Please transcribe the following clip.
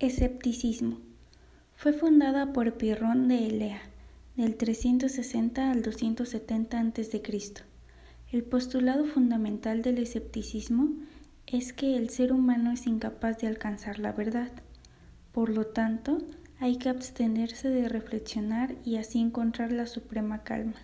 Escepticismo. Fue fundada por Pirrón de Elea, del 360 al 270 a.C. El postulado fundamental del escepticismo es que el ser humano es incapaz de alcanzar la verdad. Por lo tanto, hay que abstenerse de reflexionar y así encontrar la suprema calma.